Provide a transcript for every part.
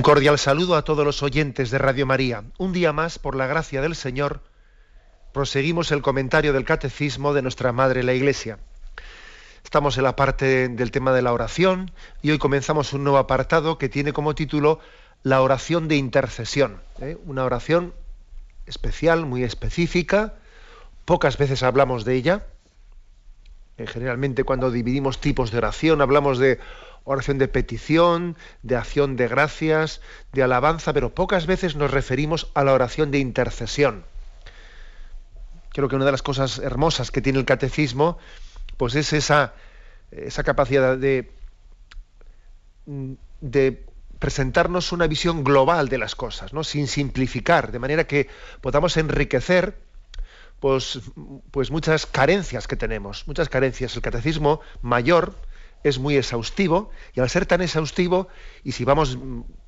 Un cordial saludo a todos los oyentes de Radio María. Un día más, por la gracia del Señor, proseguimos el comentario del Catecismo de nuestra Madre la Iglesia. Estamos en la parte del tema de la oración y hoy comenzamos un nuevo apartado que tiene como título La oración de intercesión. ¿eh? Una oración especial, muy específica. Pocas veces hablamos de ella. Eh, generalmente cuando dividimos tipos de oración hablamos de oración de petición, de acción de gracias, de alabanza, pero pocas veces nos referimos a la oración de intercesión. Creo que una de las cosas hermosas que tiene el catecismo, pues es esa, esa capacidad de, de presentarnos una visión global de las cosas, ¿no? sin simplificar, de manera que podamos enriquecer pues, pues muchas carencias que tenemos, muchas carencias. El catecismo mayor, es muy exhaustivo y al ser tan exhaustivo y si vamos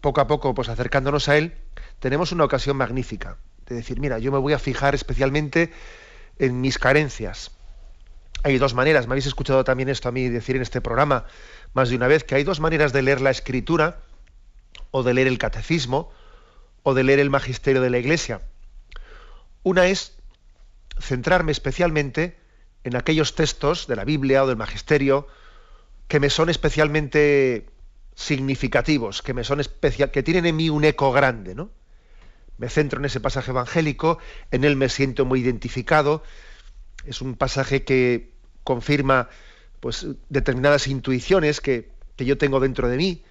poco a poco pues acercándonos a él tenemos una ocasión magnífica de decir mira yo me voy a fijar especialmente en mis carencias hay dos maneras me habéis escuchado también esto a mí decir en este programa más de una vez que hay dos maneras de leer la escritura o de leer el catecismo o de leer el magisterio de la iglesia. Una es centrarme especialmente en aquellos textos de la Biblia o del magisterio que me son especialmente significativos, que me son especial, que tienen en mí un eco grande, ¿no? Me centro en ese pasaje evangélico, en él me siento muy identificado. Es un pasaje que confirma pues determinadas intuiciones que, que yo tengo dentro de mí.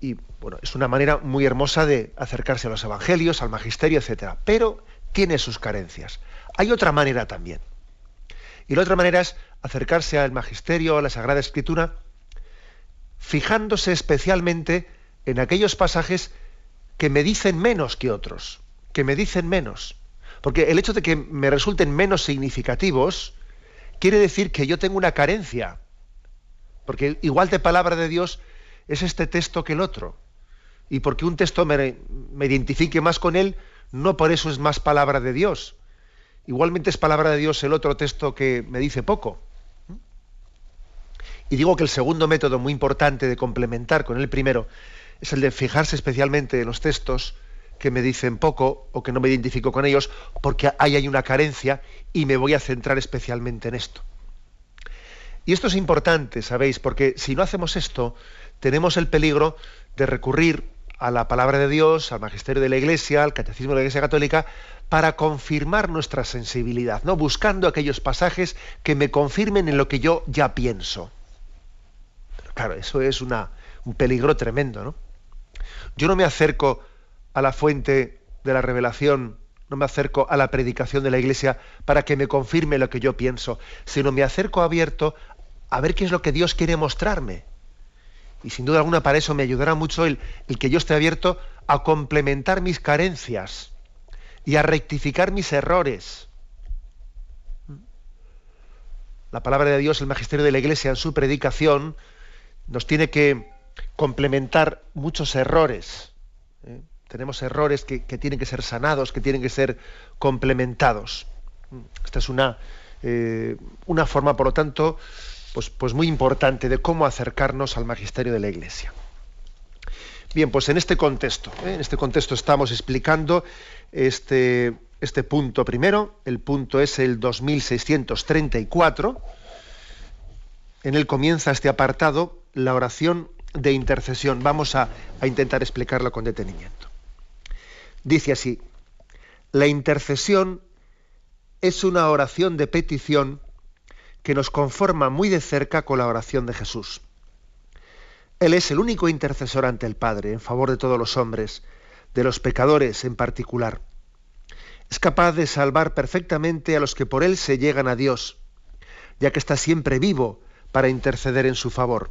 Y bueno, es una manera muy hermosa de acercarse a los evangelios, al magisterio, etcétera. Pero tiene sus carencias. Hay otra manera también. Y la otra manera es acercarse al magisterio, a la Sagrada Escritura, fijándose especialmente en aquellos pasajes que me dicen menos que otros, que me dicen menos. Porque el hecho de que me resulten menos significativos quiere decir que yo tengo una carencia. Porque igual de palabra de Dios es este texto que el otro. Y porque un texto me, me identifique más con él, no por eso es más palabra de Dios. Igualmente es palabra de Dios el otro texto que me dice poco. Y digo que el segundo método muy importante de complementar con el primero es el de fijarse especialmente en los textos que me dicen poco o que no me identifico con ellos porque ahí hay una carencia y me voy a centrar especialmente en esto. Y esto es importante, ¿sabéis? Porque si no hacemos esto, tenemos el peligro de recurrir a la palabra de Dios, al magisterio de la Iglesia, al catecismo de la Iglesia Católica, para confirmar nuestra sensibilidad, ¿no? Buscando aquellos pasajes que me confirmen en lo que yo ya pienso. Claro, eso es una, un peligro tremendo, ¿no? Yo no me acerco a la fuente de la revelación, no me acerco a la predicación de la iglesia para que me confirme lo que yo pienso, sino me acerco abierto a ver qué es lo que Dios quiere mostrarme. Y sin duda alguna para eso me ayudará mucho el que yo esté abierto a complementar mis carencias y a rectificar mis errores. La palabra de Dios, el magisterio de la Iglesia en su predicación, nos tiene que complementar muchos errores. ¿eh? Tenemos errores que, tienen que ser sanados, que tienen que ser complementados. Esta es una, eh, una forma, por lo tanto, pues, pues muy importante de cómo acercarnos al magisterio de la Iglesia. Bien, pues en este contexto, ¿eh? en este contexto estamos explicando este, este punto primero. El punto es el 2634. En él comienza este apartado, la oración de intercesión. Vamos a, intentar explicarlo con detenimiento. Dice así, la intercesión es una oración de petición que nos conforma muy de cerca con la oración de Jesús. Él es el único intercesor ante el Padre en favor de todos los hombres, de los pecadores en particular. Es capaz de salvar perfectamente a los que por Él se llegan a Dios, ya que está siempre vivo para interceder en su favor.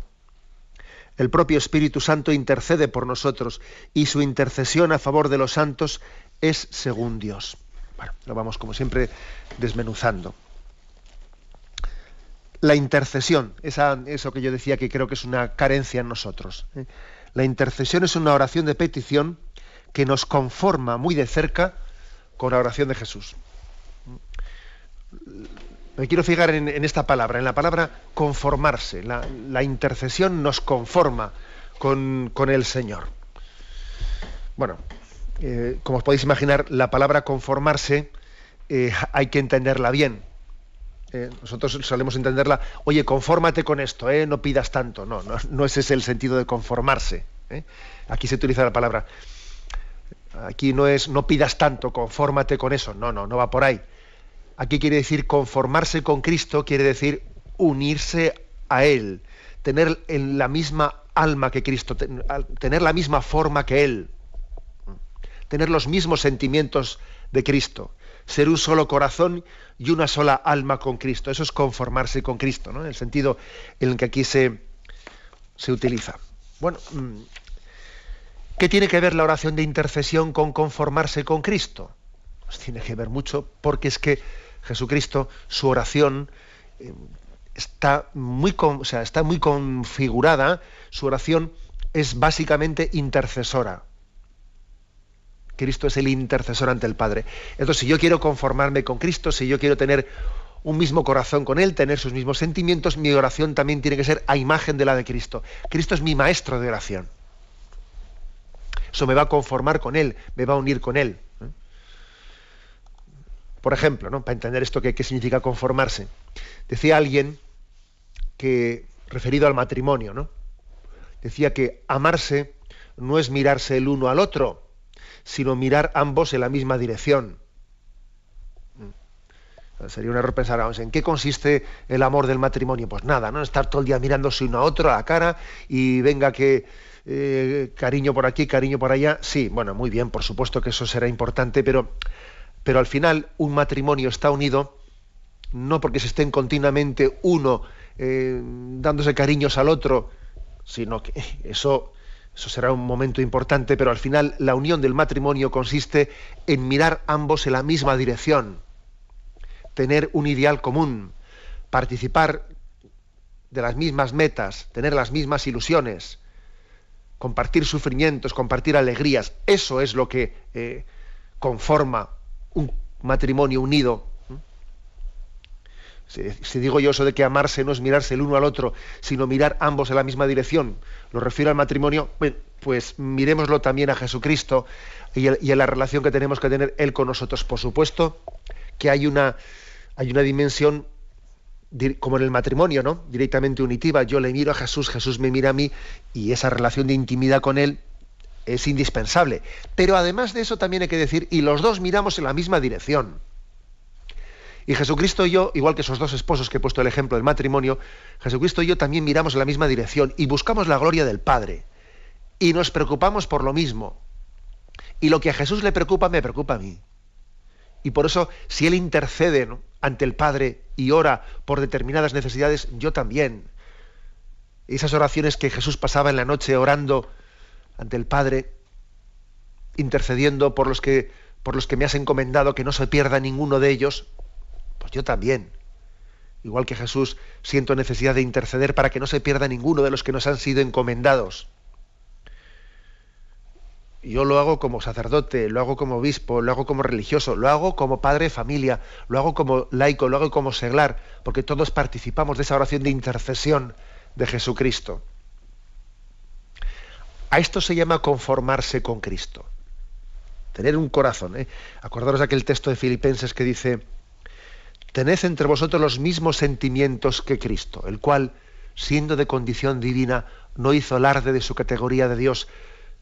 El propio Espíritu Santo intercede por nosotros y su intercesión a favor de los santos es según Dios. Bueno, lo vamos como siempre desmenuzando. La intercesión, eso que yo decía que creo que es una carencia en nosotros. ¿eh? La intercesión es una oración de petición que nos conforma muy de cerca con la oración de Jesús. Me quiero fijar en, esta palabra, en la palabra conformarse. La, intercesión nos conforma con, el Señor. Bueno, eh, como os podéis imaginar, la palabra conformarse eh, hay que entenderla bien. Eh, nosotros solemos entenderla, oye, confórmate con esto, no pidas tanto. No, no, no ese es el sentido de conformarse. Aquí se utiliza la palabra. Aquí no es no pidas tanto, confórmate con eso. No, no, no va por ahí Aquí quiere decir conformarse con Cristo, quiere decir unirse a Él, tener en la misma alma que Cristo, tener la misma forma que Él, tener los mismos sentimientos de Cristo, ser un solo corazón y una sola alma con Cristo. Eso es conformarse con Cristo, ¿no? en el sentido en el que aquí se, se utiliza. Bueno, mm, ¿qué tiene que ver la oración de intercesión con conformarse con Cristo? Pues tiene que ver mucho porque es que Jesucristo, su oración eh, está, muy está muy configurada, su oración es básicamente intercesora. Cristo es el intercesor ante el Padre. Entonces, si yo quiero conformarme con Cristo, si yo quiero tener un mismo corazón con Él, tener sus mismos sentimientos, mi oración también tiene que ser a imagen de la de Cristo. Cristo es mi maestro de oración. Eso me va a conformar con Él, me va a unir con Él. Por ejemplo, ¿no? para entender esto, ¿qué, significa conformarse? Decía alguien que, referido al matrimonio, ¿no? decía que amarse no es mirarse el uno al otro, sino mirar ambos en la misma dirección. Mm. Sería un error pensar, ¿en qué consiste el amor del matrimonio? Pues nada, ¿no? Estar todo el día mirándose uno a otro a la cara y venga que eh, cariño por aquí, cariño por allá. Sí, bueno, muy bien, por supuesto que eso será importante, pero pero al final un matrimonio está unido no porque se estén continuamente uno eh, dándose cariños al otro, sino que eso, eso será un momento importante, pero al final la unión del matrimonio consiste en mirar ambos en la misma dirección, tener un ideal común, participar de las mismas metas, tener las mismas ilusiones, compartir sufrimientos, compartir alegrías. Eso es lo que eh, conforma un matrimonio unido. Si, digo yo eso de que amarse no es mirarse el uno al otro, sino mirar ambos en la misma dirección, lo refiero al matrimonio, pues miremoslo también a Jesucristo y a, la relación que tenemos que tener Él con nosotros. Por supuesto que hay una, hay una dimensión como en el matrimonio, ¿no? Directamente unitiva. Yo le miro a Jesús, Jesús me mira a mí y esa relación de intimidad con Él es indispensable. Pero además de eso también hay que decir, y los dos miramos en la misma dirección. Y Jesucristo y yo, igual que esos dos esposos que he puesto el ejemplo del matrimonio, Jesucristo y yo también miramos en la misma dirección y buscamos la gloria del Padre. Y nos preocupamos por lo mismo. Y lo que a Jesús le preocupa, me preocupa a mí. Y por eso, si Él intercede ante el Padre y ora por determinadas necesidades, yo también. Esas oraciones que Jesús pasaba en la noche orando ante el Padre, intercediendo por los que por los que me has encomendado que no se pierda ninguno de ellos, pues yo también. Igual que Jesús, siento necesidad de interceder para que no se pierda ninguno de los que nos han sido encomendados. Yo lo hago como sacerdote, lo hago como obispo, lo hago como religioso, lo hago como padre de familia, lo hago como laico, lo hago como seglar, porque todos participamos de esa oración de intercesión de Jesucristo. A esto se llama conformarse con Cristo. Tener un corazón. ¿eh? Acordaros de aquel texto de Filipenses que dice, tened entre vosotros los mismos sentimientos que Cristo, el cual, siendo de condición divina, no hizo alarde de su categoría de Dios,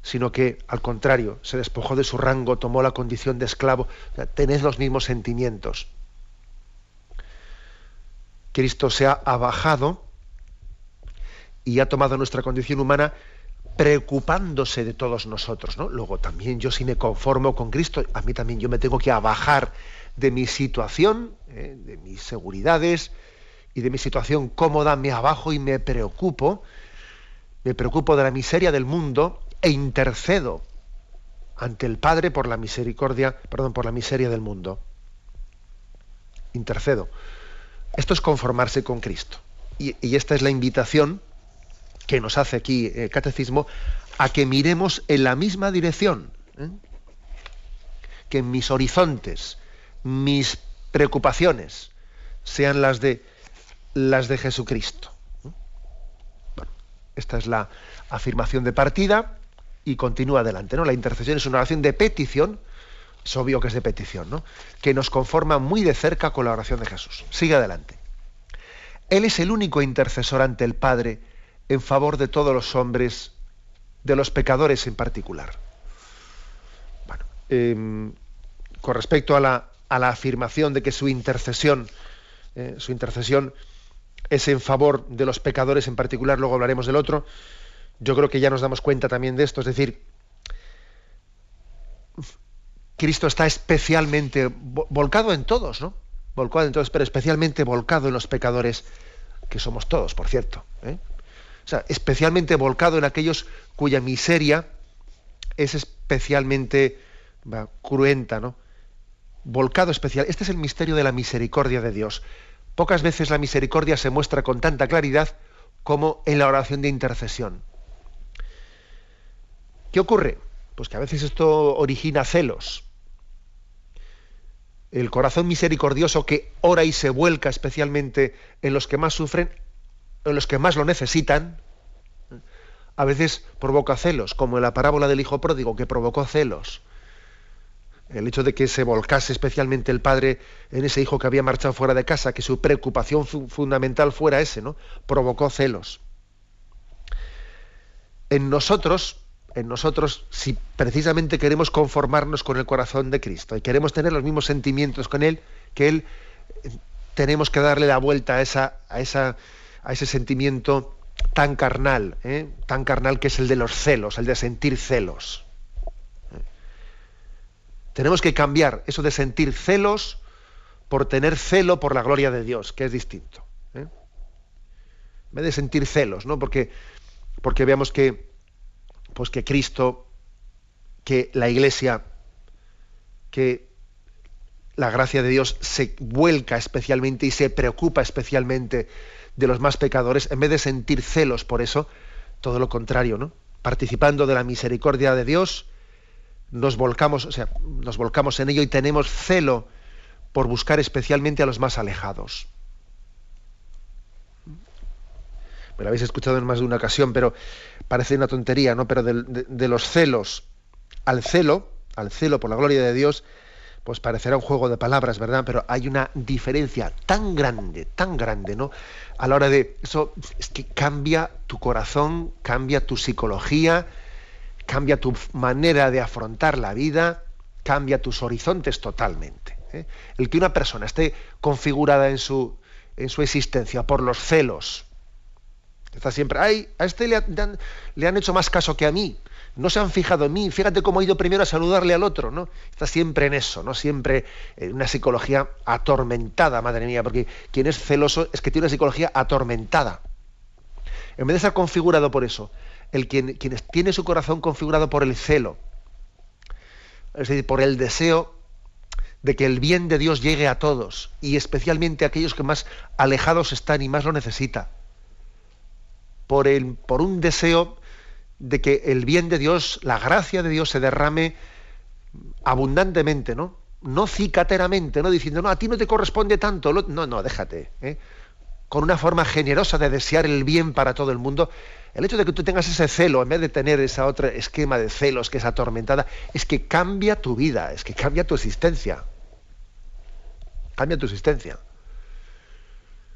sino que, al contrario, se despojó de su rango, tomó la condición de esclavo. tened los mismos sentimientos. Cristo se ha abajado y ha tomado nuestra condición humana preocupándose de todos nosotros, ¿no? Luego también yo si me conformo con Cristo, a mí también yo me tengo que abajar de mi situación, ¿eh? de mis seguridades y de mi situación cómoda, me abajo y me preocupo, me preocupo de la miseria del mundo e intercedo ante el Padre por la misericordia, perdón, por la miseria del mundo. Intercedo. Esto es conformarse con Cristo. Y, esta es la invitación que nos hace aquí el Catecismo a que miremos en la misma dirección. ¿eh? Que mis horizontes, mis preocupaciones sean las de las de Jesucristo. esta es la afirmación de partida y continúa adelante. ¿no? La intercesión es una oración de petición, es obvio que es de petición, ¿no? que nos conforma muy de cerca con la oración de Jesús. Sigue adelante. Él es el único intercesor ante el Padre en favor de todos los hombres, de los pecadores en particular. Bueno, em, con respecto a la, afirmación de que su intercesión, eh, su intercesión es en favor de los pecadores en particular, luego hablaremos del otro, yo creo que ya nos damos cuenta también de esto, es decir, Cristo está especialmente volcado en todos, ¿no? Volcado en todos, pero especialmente volcado en los pecadores, que somos todos, por cierto. ¿eh? O sea, especialmente volcado en aquellos cuya miseria es especialmente cruenta, ¿no? Volcado especial. Este es el misterio de la misericordia de Dios. Pocas veces la misericordia se muestra con tanta claridad como en la oración de intercesión. ¿Qué ocurre? Pues que a veces esto origina celos. El corazón misericordioso que ora y se vuelca especialmente en los que más sufren, en los que más lo necesitan, a veces provoca celos, como en la parábola del hijo pródigo que provocó celos. El hecho de que se volcase especialmente el padre en ese hijo que había marchado fuera de casa, que su preocupación fundamental fuera ese, ¿no? Provocó celos. En nosotros, en nosotros si precisamente queremos conformarnos con el corazón de Cristo y queremos tener los mismos sentimientos con Él, que Él tenemos que darle la vuelta a, esa, a, esa, a ese sentimiento tan carnal, ¿eh? tan carnal que es el de los celos, el de sentir celos. Tenemos que cambiar eso de sentir celos por tener celo por la gloria de Dios, que es distinto. ¿eh? En vez de sentir celos, ¿no? Porque, porque veamos que pues que Cristo, que la Iglesia, que la gracia de Dios se vuelca especialmente y se preocupa especialmente de los más pecadores, en vez de sentir celos por eso, todo lo contrario, ¿no? Participando de la misericordia de Dios, nos volcamos, o sea, nos volcamos en ello y tenemos celo por buscar especialmente a los más alejados. me lo habéis escuchado en más de una ocasión, pero parece una tontería, ¿no? Pero de, los celos al celo, al celo por la gloria de Dios, pues parecerá un juego de palabras, ¿verdad? Pero hay una diferencia tan grande, tan grande, ¿no? A la hora de eso, es que cambia tu corazón, cambia tu psicología, cambia tu manera de afrontar la vida, cambia tus horizontes totalmente. ¿eh? El que una persona esté configurada en su, en su existencia por los celos, Está siempre, ay, a este le, han, hecho más caso que a mí. No se han fijado en mí. Fíjate cómo he ido primero a saludarle al otro, ¿no? Está siempre en eso, ¿no? Siempre en una psicología atormentada, madre mía, porque quien es celoso es que tiene una psicología atormentada. En vez de estar configurado por eso, el quien, quien tiene su corazón configurado por el celo, es decir, por el deseo de que el bien de Dios llegue a todos, y especialmente a aquellos que más alejados están y más lo necesitan por, el, por un deseo de que el bien de Dios, la gracia de Dios se derrame abundantemente, ¿no? No cicateramente, no diciendo, no, a ti no te corresponde tanto. No, no, déjate. ¿eh? Con una forma generosa de desear el bien para todo el mundo. El hecho de que tú tengas ese celo, en vez de tener esa otra esquema de celos que es atormentada, es que cambia tu vida, es que cambia tu existencia. Cambia tu existencia.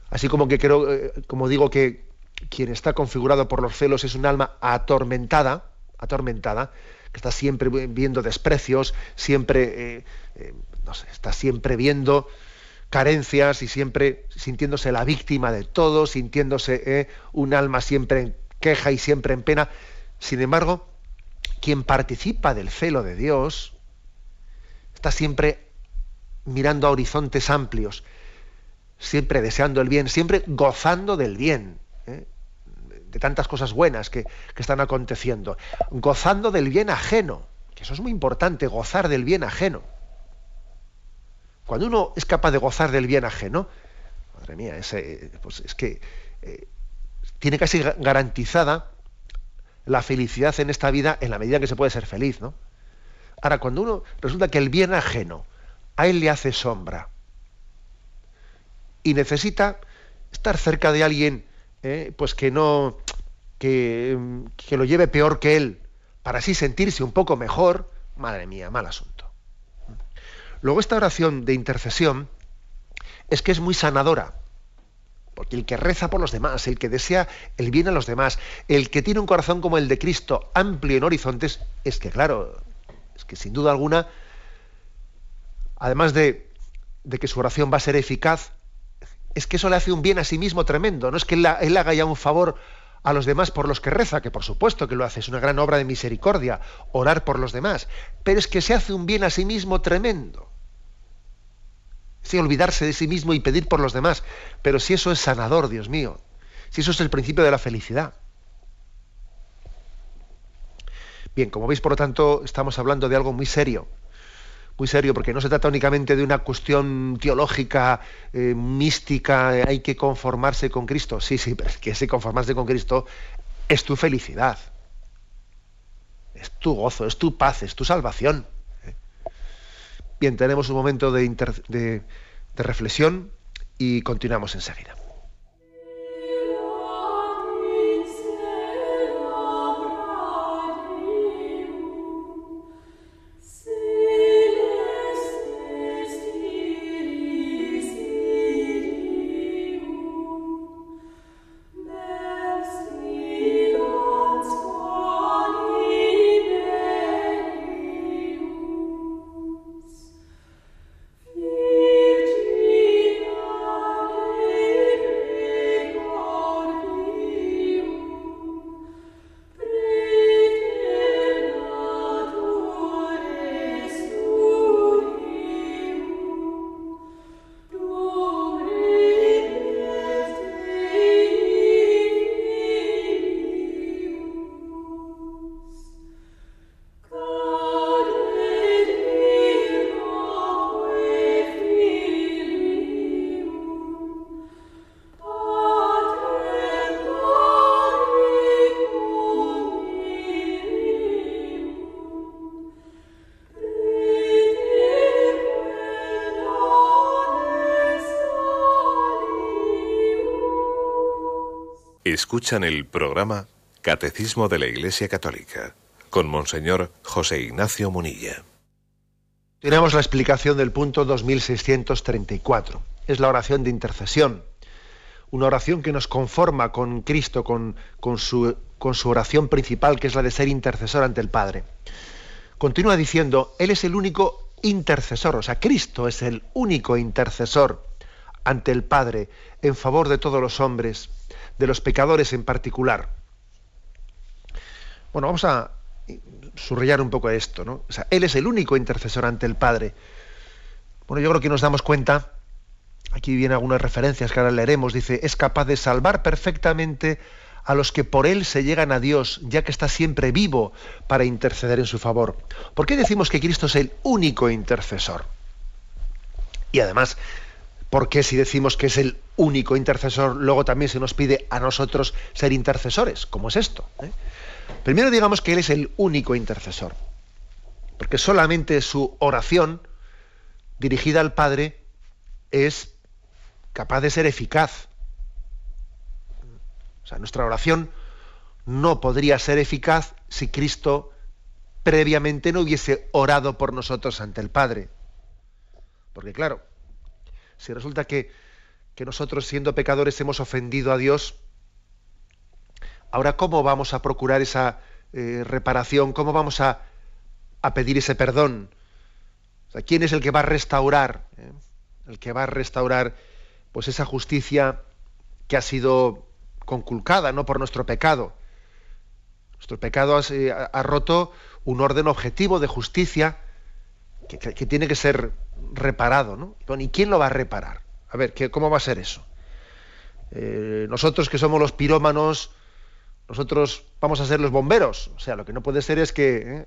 Así como que creo, eh, como digo que quien está configurado por los celos es un alma atormentada, atormentada, que está siempre viendo desprecios, siempre, eh, eh, no sé, está siempre viendo carencias y siempre sintiéndose la víctima de todo, sintiéndose eh, un alma siempre en queja y siempre en pena. Sin embargo, quien participa del celo de Dios está siempre mirando a horizontes amplios, siempre deseando el bien, siempre gozando del bien de tantas cosas buenas que, que están aconteciendo, gozando del bien ajeno, que eso es muy importante, gozar del bien ajeno. Cuando uno es capaz de gozar del bien ajeno, madre mía, ese, pues es que eh, tiene casi garantizada la felicidad en esta vida en la medida que se puede ser feliz, ¿no? Ahora, cuando uno resulta que el bien ajeno a él le hace sombra y necesita estar cerca de alguien, eh, pues que no, que, que lo lleve peor que él, para así sentirse un poco mejor, madre mía, mal asunto. Luego esta oración de intercesión es que es muy sanadora. Porque el que reza por los demás, el que desea el bien a los demás, el que tiene un corazón como el de Cristo, amplio en horizontes, es que claro, es que sin duda alguna, además de, que su oración va a ser eficaz, es que eso le hace un bien a sí mismo tremendo. No es que él, haga ya un favor a los demás por los que reza, que por supuesto que lo hace, es una gran obra de misericordia, orar por los demás, pero es que se hace un bien a sí mismo tremendo olvidarse de sí mismo y pedir por los demás. Pero si eso es sanador, Dios mío, si eso es el principio de la felicidad. Bien, como veis, por lo tanto, estamos hablando de algo muy serio, muy serio, porque no se trata únicamente de una cuestión teológica, eh, mística, hay que conformarse con Cristo. Sí, sí, pero es que ese conformarse con Cristo es tu felicidad, es tu gozo, es tu paz, es tu salvación. Bien, tenemos un momento de, de reflexión y continuamos enseguida. Escuchan el programa Catecismo de la Iglesia Católica con Monseñor José Ignacio Munilla. Tenemos la explicación del punto 2634. Es la oración de intercesión. Una oración que nos conforma con Cristo, con, con, su, con su oración principal, que es la de ser intercesor ante el Padre. Continúa diciendo, Él es el único intercesor, o sea, Cristo es el único intercesor ante el Padre en favor de todos los hombres de los pecadores en particular. Bueno, vamos a subrayar un poco esto, ¿no? O sea, Él es el único intercesor ante el Padre. Bueno, yo creo que nos damos cuenta, aquí vienen algunas referencias que ahora leeremos, dice, es capaz de salvar perfectamente a los que por Él se llegan a Dios, ya que está siempre vivo para interceder en su favor. ¿Por qué decimos que Cristo es el único intercesor? Y además, ¿por qué si decimos que es el único intercesor, luego también se nos pide a nosotros ser intercesores. ¿Cómo es esto? ¿Eh? Primero digamos que Él es el único intercesor, porque solamente su oración dirigida al Padre es capaz de ser eficaz. O sea, nuestra oración no podría ser eficaz si Cristo previamente no hubiese orado por nosotros ante el Padre. Porque claro, si resulta que que nosotros siendo pecadores hemos ofendido a Dios, ahora ¿cómo vamos a procurar esa eh, reparación? ¿Cómo vamos a, pedir ese perdón? ¿Quién es el que va a restaurar? Eh? El que va a restaurar pues esa justicia que ha sido conculcada ¿no? por nuestro pecado. Nuestro pecado ha, roto un orden objetivo de justicia que, tiene que ser reparado. ¿no? ¿Y quién lo va a reparar? A ver, ¿cómo va a ser eso? Eh, nosotros que somos los pirómanos, nosotros vamos a ser los bomberos. O sea, lo que no puede ser es que ¿eh?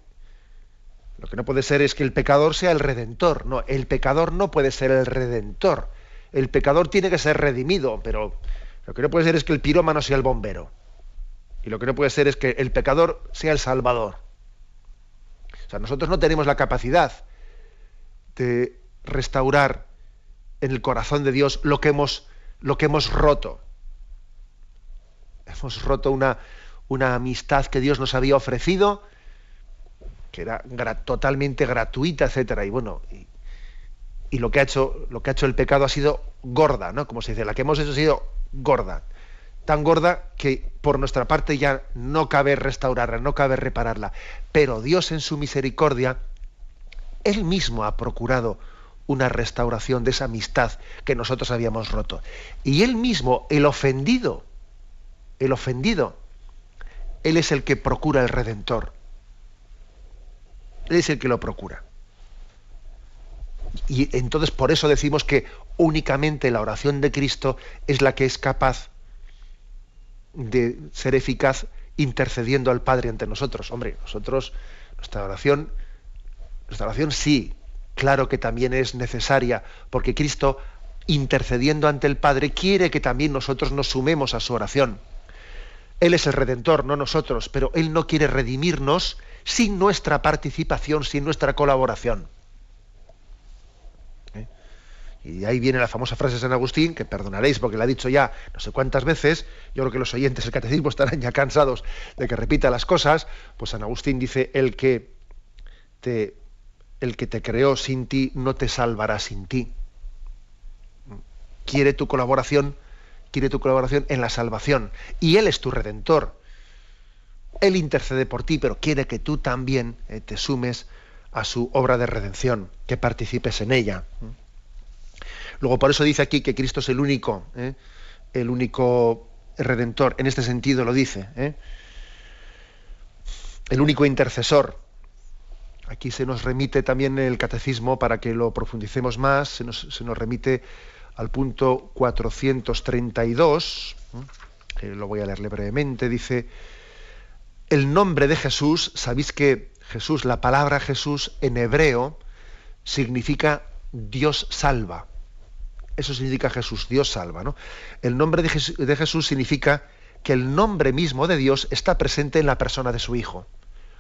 lo que no puede ser es que el pecador sea el redentor. No, el pecador no puede ser el redentor. El pecador tiene que ser redimido, pero lo que no puede ser es que el pirómano sea el bombero. Y lo que no puede ser es que el pecador sea el salvador. O sea, nosotros no tenemos la capacidad de restaurar en el corazón de Dios lo que hemos, lo que hemos roto. Hemos roto una, una amistad que Dios nos había ofrecido, que era totalmente gratuita, etcétera. Y bueno, y, y, lo que ha hecho, lo que ha hecho el pecado ha sido gorda, ¿no? Como se dice, la que hemos hecho ha sido gorda. Tan gorda que por nuestra parte ya no cabe restaurarla, no cabe repararla. Pero Dios en su misericordia, Él mismo ha procurado una restauración de esa amistad que nosotros habíamos roto. Y Él mismo, el ofendido, el ofendido, Él es el que procura el redentor. Él es el que lo procura. Y entonces por eso decimos que únicamente la oración de Cristo es la que es capaz de ser eficaz intercediendo al Padre ante nosotros. Hombre, nosotros, nuestra oración, nuestra oración sí, claro que también es necesaria, porque Cristo, intercediendo ante el Padre, quiere que también nosotros nos sumemos a su oración. Él es el redentor, no nosotros, pero Él no quiere redimirnos sin nuestra participación, sin nuestra colaboración. Y ahí viene la famosa frase de San Agustín, que perdonaréis porque la ha dicho ya no sé cuántas veces, yo creo que los oyentes del catecismo estarán ya cansados de que repita las cosas, pues San Agustín dice, el que te, el que te creó sin ti no te salvará sin ti. Quiere tu colaboración, quiere tu colaboración en la salvación. Y Él es tu redentor. Él intercede por ti, pero quiere que tú también eh, te sumes a su obra de redención, que participes en ella. Luego, por eso dice aquí que Cristo es el único, ¿eh? el único redentor. En este sentido lo dice. ¿eh? El único intercesor. Aquí se nos remite también el catecismo para que lo profundicemos más. Se nos, remite al punto 432. Que lo voy a leerle brevemente. Dice: El nombre de Jesús, sabéis que Jesús, la palabra Jesús en hebreo, significa Dios salva. Eso significa Jesús, Dios salva. ¿no? El nombre de Jesús, significa que el nombre mismo de Dios está presente en la persona de su Hijo.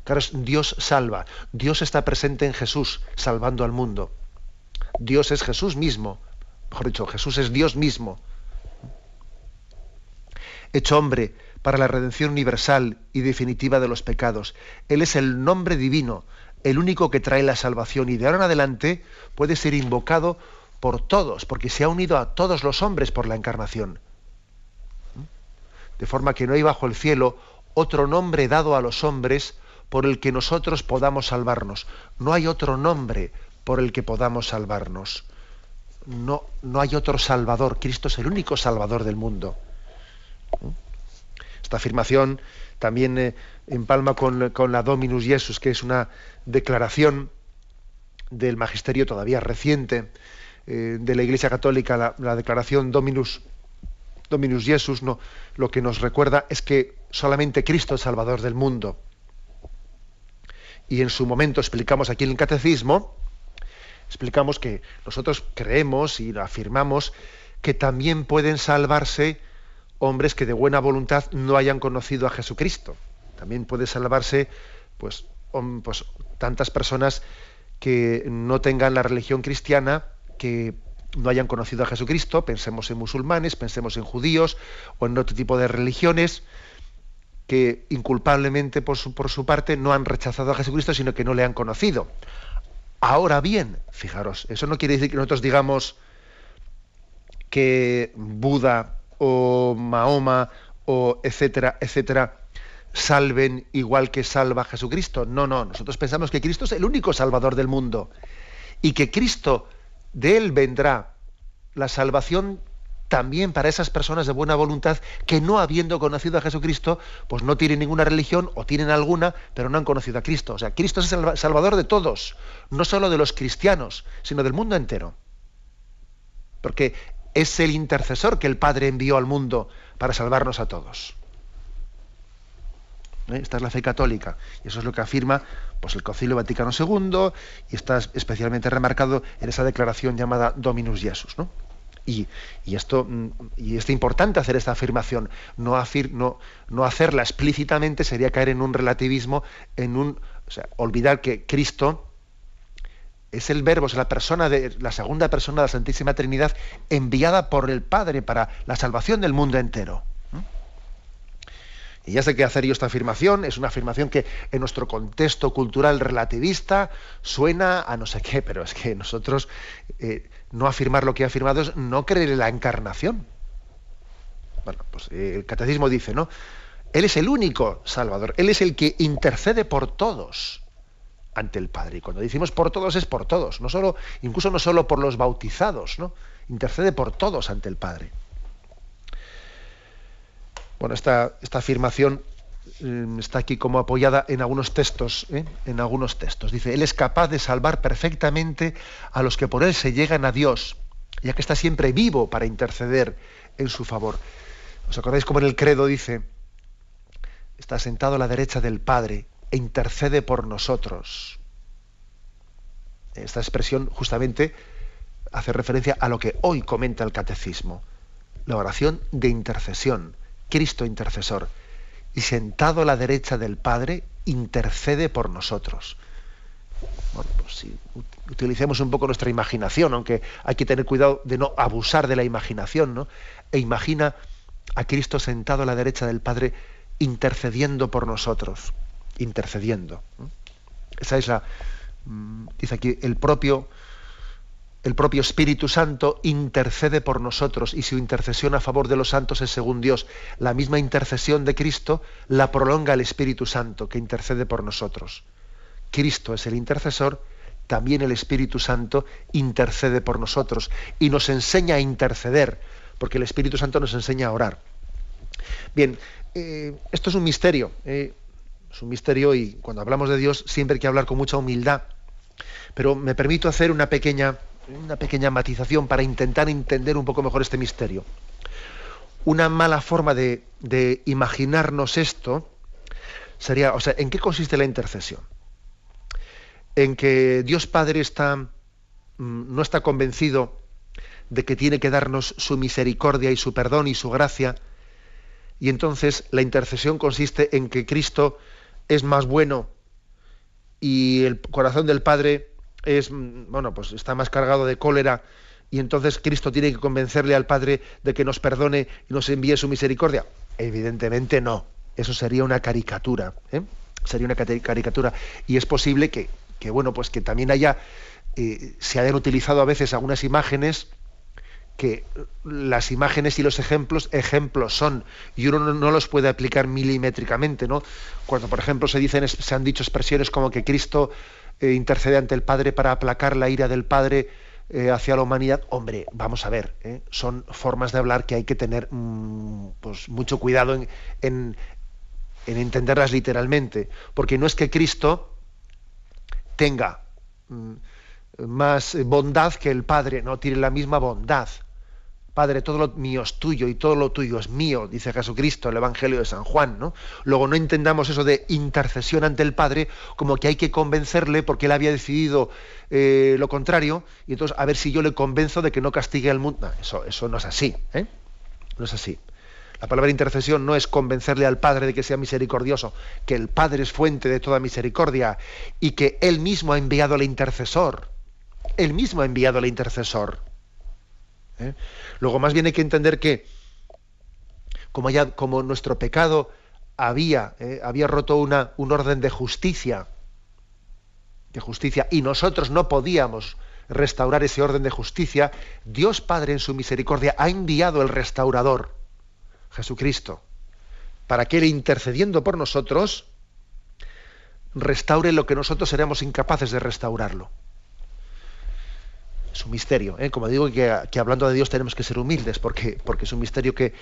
Claro, Dios salva. Dios está presente en Jesús, salvando al mundo. Dios es Jesús mismo. Mejor dicho, Jesús es Dios mismo. Hecho hombre para la redención universal y definitiva de los pecados. Él es el nombre divino, el único que trae la salvación y de ahora en adelante puede ser invocado por todos, porque se ha unido a todos los hombres por la encarnación. De forma que no hay bajo el cielo otro nombre dado a los hombres por el que nosotros podamos salvarnos. No hay otro nombre por el que podamos salvarnos. No, no hay otro Salvador. Cristo es el único Salvador del mundo. Esta afirmación también eh, empalma con, con la Dominus Jesus, que es una declaración del magisterio todavía reciente eh, de la Iglesia Católica, la, declaración Dominus, Dominus Jesus, no, lo que nos recuerda es que solamente Cristo es Salvador del mundo. Y en su momento explicamos aquí en el Catecismo, explicamos que nosotros creemos y afirmamos que también pueden salvarse hombres que de buena voluntad no hayan conocido a Jesucristo. También puede salvarse pues, pues tantas personas que no tengan la religión cristiana, que no hayan conocido a Jesucristo, pensemos en musulmanes, pensemos en judíos o en otro tipo de religiones que inculpablemente por su, por su parte no han rechazado a Jesucristo, sino que no le han conocido. Ahora bien, fijaros, eso no quiere decir que nosotros digamos que Buda o Mahoma o etcétera, etcétera, salven igual que salva Jesucristo. No, no, nosotros pensamos que Cristo es el único salvador del mundo y que Cristo de Él vendrá la salvación también para esas personas de buena voluntad que no habiendo conocido a Jesucristo, pues no tienen ninguna religión o tienen alguna, pero no han conocido a Cristo. O sea, Cristo es el salvador de todos, no solo de los cristianos, sino del mundo entero. Porque es el intercesor que el Padre envió al mundo para salvarnos a todos. ¿eh? Esta es la fe católica. Y eso es lo que afirma pues, el Concilio Vaticano II y está especialmente remarcado en esa declaración llamada Dominus Jesus. ¿no? Y, esto, mm, y es importante hacer esta afirmación. No, hacerla explícitamente sería caer en un relativismo, en un. olvidar que Cristo es el verbo, es la persona de la segunda persona de la Santísima Trinidad enviada por el Padre para la salvación del mundo entero. Y ya sé que hacer yo esta afirmación es una afirmación que en nuestro contexto cultural relativista suena a no sé qué, pero es que nosotros eh, no afirmar lo que he afirmado es no creer en la encarnación. Bueno, pues eh, el catecismo dice, ¿no? Él es el único Salvador, Él es el que intercede por todos ante el Padre. Y cuando decimos por todos es por todos, no solo, incluso no solo por los bautizados, ¿no? Intercede por todos ante el Padre. Bueno, esta, esta afirmación está aquí como apoyada en algunos textos, ¿eh? en algunos textos. Dice, Él es capaz de salvar perfectamente a los que por Él se llegan a Dios, ya que está siempre vivo para interceder en su favor. ¿Os acordáis cómo en el credo dice, está sentado a la derecha del Padre e intercede por nosotros? Esta expresión justamente hace referencia a lo que hoy comenta el catecismo, la oración de intercesión Cristo intercesor, y sentado a la derecha del Padre, intercede por nosotros. Bueno, pues si utilicemos un poco nuestra imaginación, aunque hay que tener cuidado de no abusar de la imaginación, ¿no? E imagina a Cristo sentado a la derecha del Padre intercediendo por nosotros, intercediendo. Esa es la, mm, dice aquí, el propio el propio Espíritu Santo intercede por nosotros y su intercesión a favor de los santos es según Dios. La misma intercesión de Cristo la prolonga el Espíritu Santo que intercede por nosotros. Cristo es el intercesor, también el Espíritu Santo intercede por nosotros y nos enseña a interceder, porque el Espíritu Santo nos enseña a orar. Bien, eh, esto es un misterio, eh, es un misterio y cuando hablamos de Dios siempre hay que hablar con mucha humildad, pero me permito hacer una pequeña una pequeña matización para intentar entender un poco mejor este misterio. Una mala forma de, imaginarnos esto sería, o sea, ¿en qué consiste la intercesión? En que Dios Padre está, mm, no está convencido de que tiene que darnos su misericordia y su perdón y su gracia, y entonces la intercesión consiste en que Cristo es más bueno y el corazón del Padre es, mm, bueno, pues está más cargado de cólera y entonces Cristo tiene que convencerle al Padre de que nos perdone y nos envíe su misericordia. Evidentemente no. Eso sería una caricatura. ¿eh? Sería una caricatura. Y es posible que, bueno, pues que también haya, eh, se hayan utilizado a veces algunas imágenes que las imágenes y los ejemplos, ejemplos son, y uno no, los puede aplicar milimétricamente, ¿no? Cuando, por ejemplo, se dicen, se han dicho expresiones como que Cristo eh, intercede ante el Padre para aplacar la ira del Padre eh, hacia la humanidad, hombre, vamos a ver, eh, son formas de hablar que hay que tener mm, pues, mucho cuidado en, en, entenderlas literalmente, porque no es que Cristo tenga mm, más bondad que el Padre, no tiene la misma bondad. Padre, todo lo mío es tuyo y todo lo tuyo es mío, dice Jesucristo en el Evangelio de San Juan. ¿no? Luego no entendamos eso de intercesión ante el Padre como que hay que convencerle porque él había decidido eh, lo contrario y entonces a ver si yo le convenzo de que no castigue al mundo. eso, eso no es así. ¿eh? No es así. La palabra intercesión no es convencerle al Padre de que sea misericordioso, que el Padre es fuente de toda misericordia y que Él mismo ha enviado al intercesor. Él mismo ha enviado al intercesor. ¿Eh? Luego, más bien hay que entender que, como, ya, como nuestro pecado había, ¿eh? había roto una, un orden de justicia, de justicia, y nosotros no podíamos restaurar ese orden de justicia, Dios Padre en su misericordia ha enviado el restaurador, Jesucristo, para que Él intercediendo por nosotros, restaure lo que nosotros seremos incapaces de restaurarlo es un misterio. ¿eh? Como digo, que, hablando de Dios tenemos que ser humildes, porque, porque es un misterio que...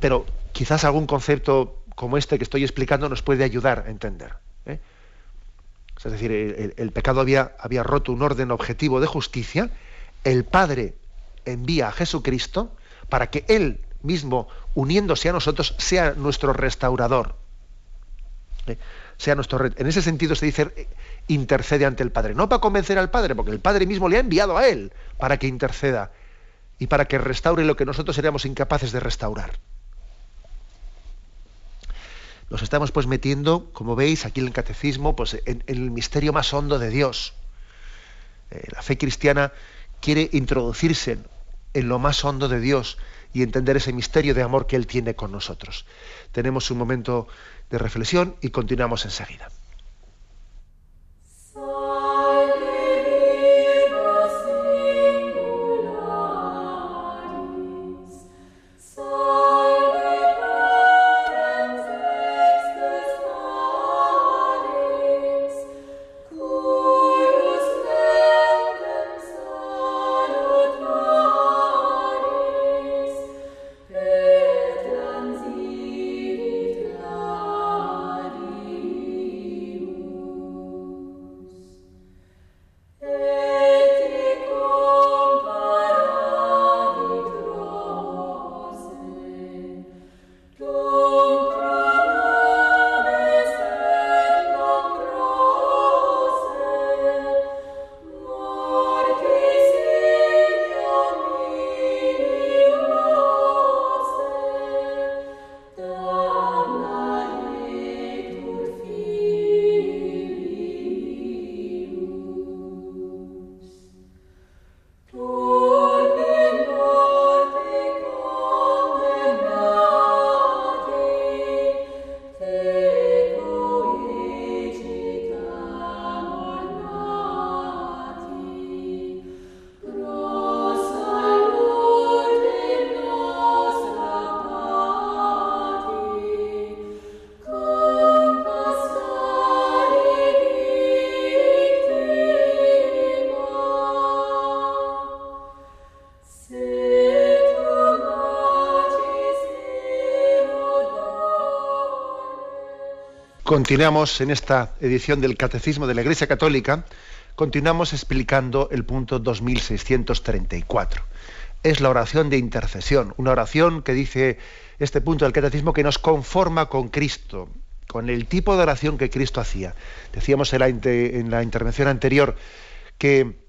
Pero quizás algún concepto como este que estoy explicando nos puede ayudar a entender. ¿eh? Es decir, el, pecado había, había roto un orden objetivo de justicia, el Padre envía a Jesucristo para que Él mismo, uniéndose a nosotros, sea nuestro restaurador. ¿eh? Sea nuestro. En ese sentido se dice eh, intercede ante el Padre. No para convencer al Padre, porque el Padre mismo le ha enviado a Él para que interceda y para que restaure lo que nosotros seríamos incapaces de restaurar. Nos estamos pues metiendo, como veis, aquí en el catecismo, pues en, el misterio más hondo de Dios. Eh, la fe cristiana quiere introducirse en lo más hondo de Dios y entender ese misterio de amor que Él tiene con nosotros. Tenemos un momento de reflexión y continuamos enseguida. Continuamos en esta edición del Catecismo de la Iglesia Católica, continuamos explicando el punto 2634. Es la oración de intercesión, una oración que dice este punto del Catecismo que nos conforma con Cristo, con el tipo de oración que Cristo hacía. Decíamos en la, en la intervención anterior que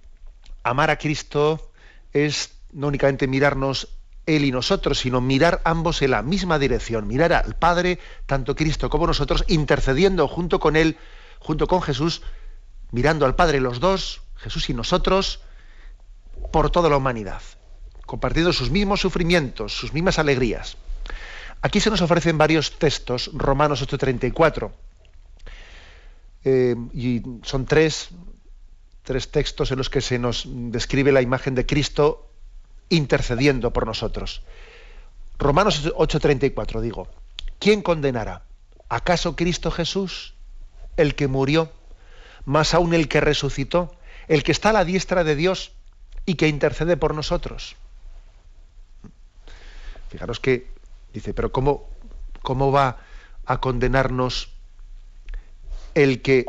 amar a Cristo es no únicamente mirarnos él y nosotros, sino mirar ambos en la misma dirección, mirar al Padre, tanto Cristo como nosotros, intercediendo junto con Él, junto con Jesús, mirando al Padre los dos, Jesús y nosotros, por toda la humanidad, compartiendo sus mismos sufrimientos, sus mismas alegrías. Aquí se nos ofrecen varios textos, Romanos 8:34, eh, y son tres, tres textos en los que se nos describe la imagen de Cristo intercediendo por nosotros. Romanos 8:34 digo, ¿quién condenará? ¿Acaso Cristo Jesús, el que murió, más aún el que resucitó, el que está a la diestra de Dios y que intercede por nosotros? Fijaros que dice, pero ¿cómo, cómo va a condenarnos el que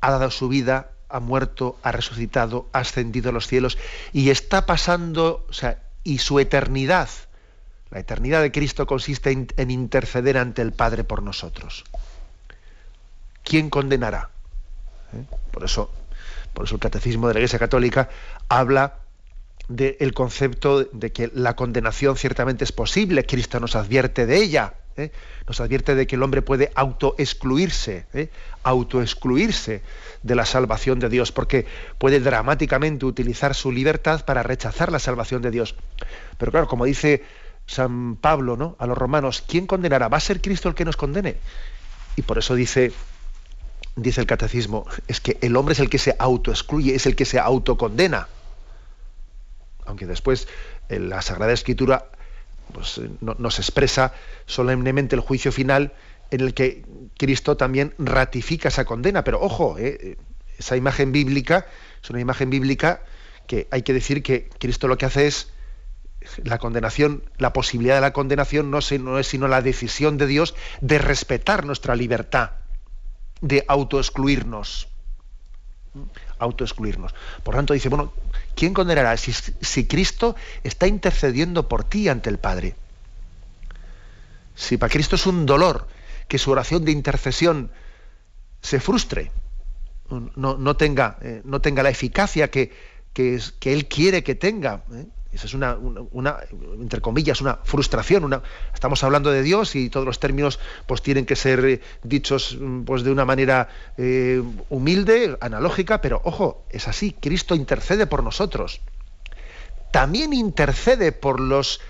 ha dado su vida ha muerto, ha resucitado, ha ascendido a los cielos y está pasando, o sea, y su eternidad, la eternidad de Cristo consiste en, interceder ante el Padre por nosotros. ¿Quién condenará? ¿Eh? Por eso, por eso el catecismo de la Iglesia Católica habla del concepto de que la condenación ciertamente es posible. Cristo nos advierte de ella. ¿Eh? Nos advierte de que el hombre puede autoexcluirse, ¿eh? autoexcluirse de la salvación de Dios, porque puede dramáticamente utilizar su libertad para rechazar la salvación de Dios. Pero claro, como dice San Pablo ¿no? a los romanos, ¿quién condenará? ¿Va a ser Cristo el que nos condene? Y por eso dice, dice el catecismo, es que el hombre es el que se autoexcluye, es el que se autocondena. Aunque después en la Sagrada Escritura pues, eh, nos expresa solemnemente el juicio final en el que Cristo también ratifica esa condena. Pero ojo, eh, eh, esa imagen bíblica es una imagen bíblica que hay que decir que Cristo lo que hace es la condenación, la posibilidad de la condenación no, no es sino la decisión de Dios de respetar nuestra libertad, de autoexcluirnos. Autoexcluirnos. Por tanto, dice, bueno, ¿quién condenará si, si Cristo está intercediendo por ti ante el Padre? Si para Cristo es un dolor que su oración de intercesión se frustre, no, tenga, eh, no tenga la eficacia que, que, Él quiere que tenga. ¿eh? Esa es una, entre comillas, una frustración. Una, estamos hablando de Dios y todos los términos pues, tienen que ser eh, dichos mm, pues, de una manera humilde, analógica, pero ojo, es así, Cristo intercede por nosotros. También intercede por los,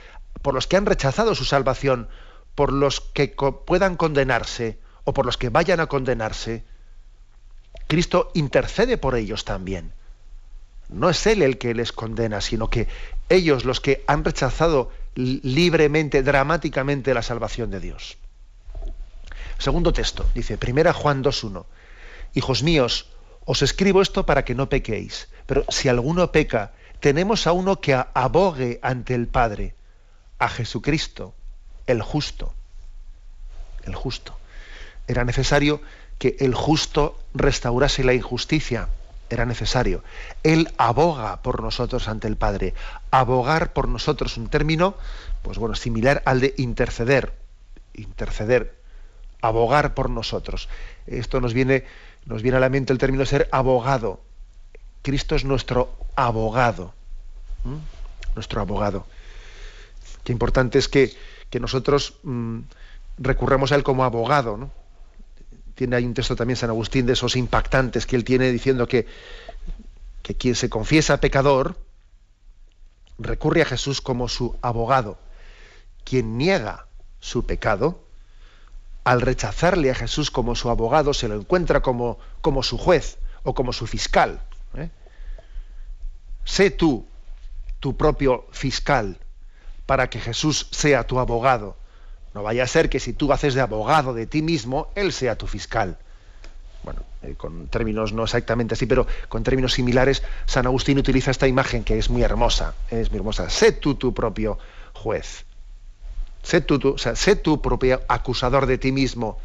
por los que han rechazado su salvación, por los que puedan condenarse o por los que vayan a condenarse. Cristo intercede por ellos también. No es Él el que les condena, sino que ellos los que han rechazado libremente, dramáticamente la salvación de Dios. Segundo texto, dice, primera Juan 2.1, Hijos míos, os escribo esto para que no pequéis, pero si alguno peca, tenemos a uno que abogue ante el Padre, a Jesucristo, el justo. El justo. Era necesario que el justo restaurase la injusticia. Era necesario. Él aboga por nosotros ante el Padre. Abogar por nosotros, un término, pues bueno, similar al de interceder. Interceder. Abogar por nosotros. Esto nos viene, nos viene a la mente el término ser abogado. Cristo es nuestro abogado. Nuestro abogado. Qué importante es que, nosotros mm, recurramos a él como abogado, ¿no? Tiene ahí un texto también San Agustín de esos impactantes que él tiene diciendo que, que quien se confiesa pecador recurre a Jesús como su abogado. Quien niega su pecado, al rechazarle a Jesús como su abogado, se lo encuentra como, como su juez o como su fiscal. ¿eh? Sé tú tu propio fiscal para que Jesús sea tu abogado. No vaya a ser que si tú haces de abogado de ti mismo, él sea tu fiscal. Bueno, eh, con términos no exactamente así, pero con términos similares, San Agustín utiliza esta imagen que es muy hermosa, es muy hermosa. Sé tú tu propio juez. Sé tú, sea, sé tu propio acusador de ti mismo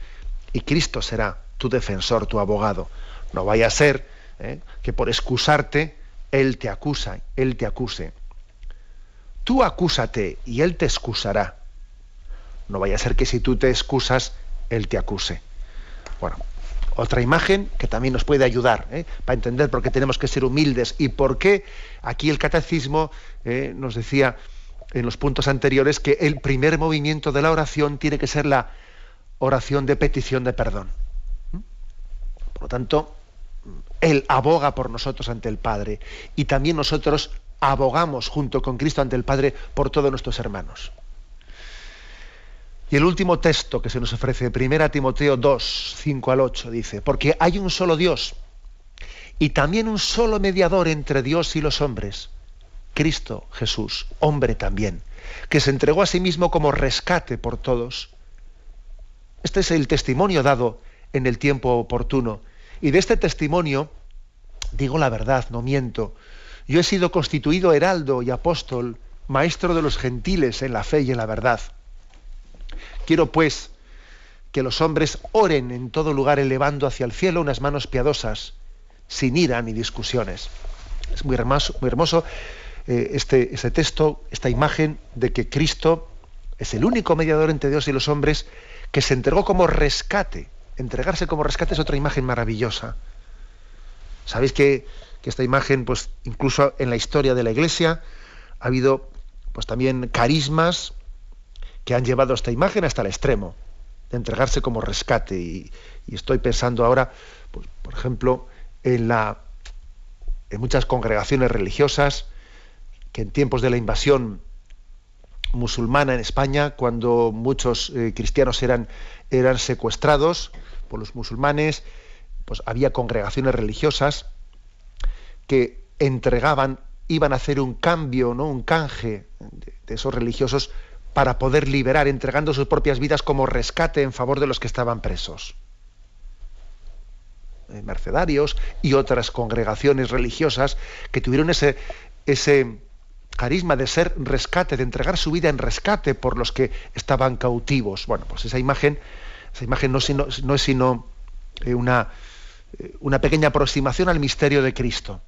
y Cristo será tu defensor, tu abogado. No vaya a ser eh, que por excusarte Él te acusa, Él te acuse. Tú acúsate y Él te excusará. No vaya a ser que si tú te excusas, Él te acuse. Bueno, otra imagen que también nos puede ayudar ¿eh? para entender por qué tenemos que ser humildes y por qué aquí el catecismo ¿eh? nos decía en los puntos anteriores que el primer movimiento de la oración tiene que ser la oración de petición de perdón. ¿Mm? Por lo tanto, Él aboga por nosotros ante el Padre y también nosotros abogamos junto con Cristo ante el Padre por todos nuestros hermanos. Y el último texto que se nos ofrece, 1 Timoteo 2, 5 al 8, dice, porque hay un solo Dios y también un solo mediador entre Dios y los hombres, Cristo Jesús, hombre también, que se entregó a sí mismo como rescate por todos. Este es el testimonio dado en el tiempo oportuno. Y de este testimonio digo la verdad, no miento. Yo he sido constituido heraldo y apóstol, maestro de los gentiles en la fe y en la verdad. Quiero pues que los hombres oren en todo lugar elevando hacia el cielo unas manos piadosas, sin ira ni discusiones. Es muy hermoso, eh, este, este texto, esta imagen de que Cristo es el único mediador entre Dios y los hombres que se entregó como rescate. Entregarse como rescate es otra imagen maravillosa. Sabéis que, que esta imagen, pues incluso en la historia de la Iglesia, ha habido pues también carismas que han llevado esta imagen hasta el extremo, de entregarse como rescate. Y, estoy pensando ahora, pues, por ejemplo, en, la, en muchas congregaciones religiosas que en tiempos de la invasión musulmana en España, cuando muchos eh, cristianos eran, eran secuestrados por los musulmanes, pues había congregaciones religiosas que entregaban, iban a hacer un cambio, ¿no? un canje de esos religiosos para poder liberar, entregando sus propias vidas como rescate en favor de los que estaban presos. Eh, mercedarios y otras congregaciones religiosas que tuvieron ese, ese carisma de ser rescate, de entregar su vida en rescate por los que estaban cautivos. Bueno, pues esa imagen, esa imagen no, no es sino eh, una, eh, una pequeña aproximación al misterio de Cristo.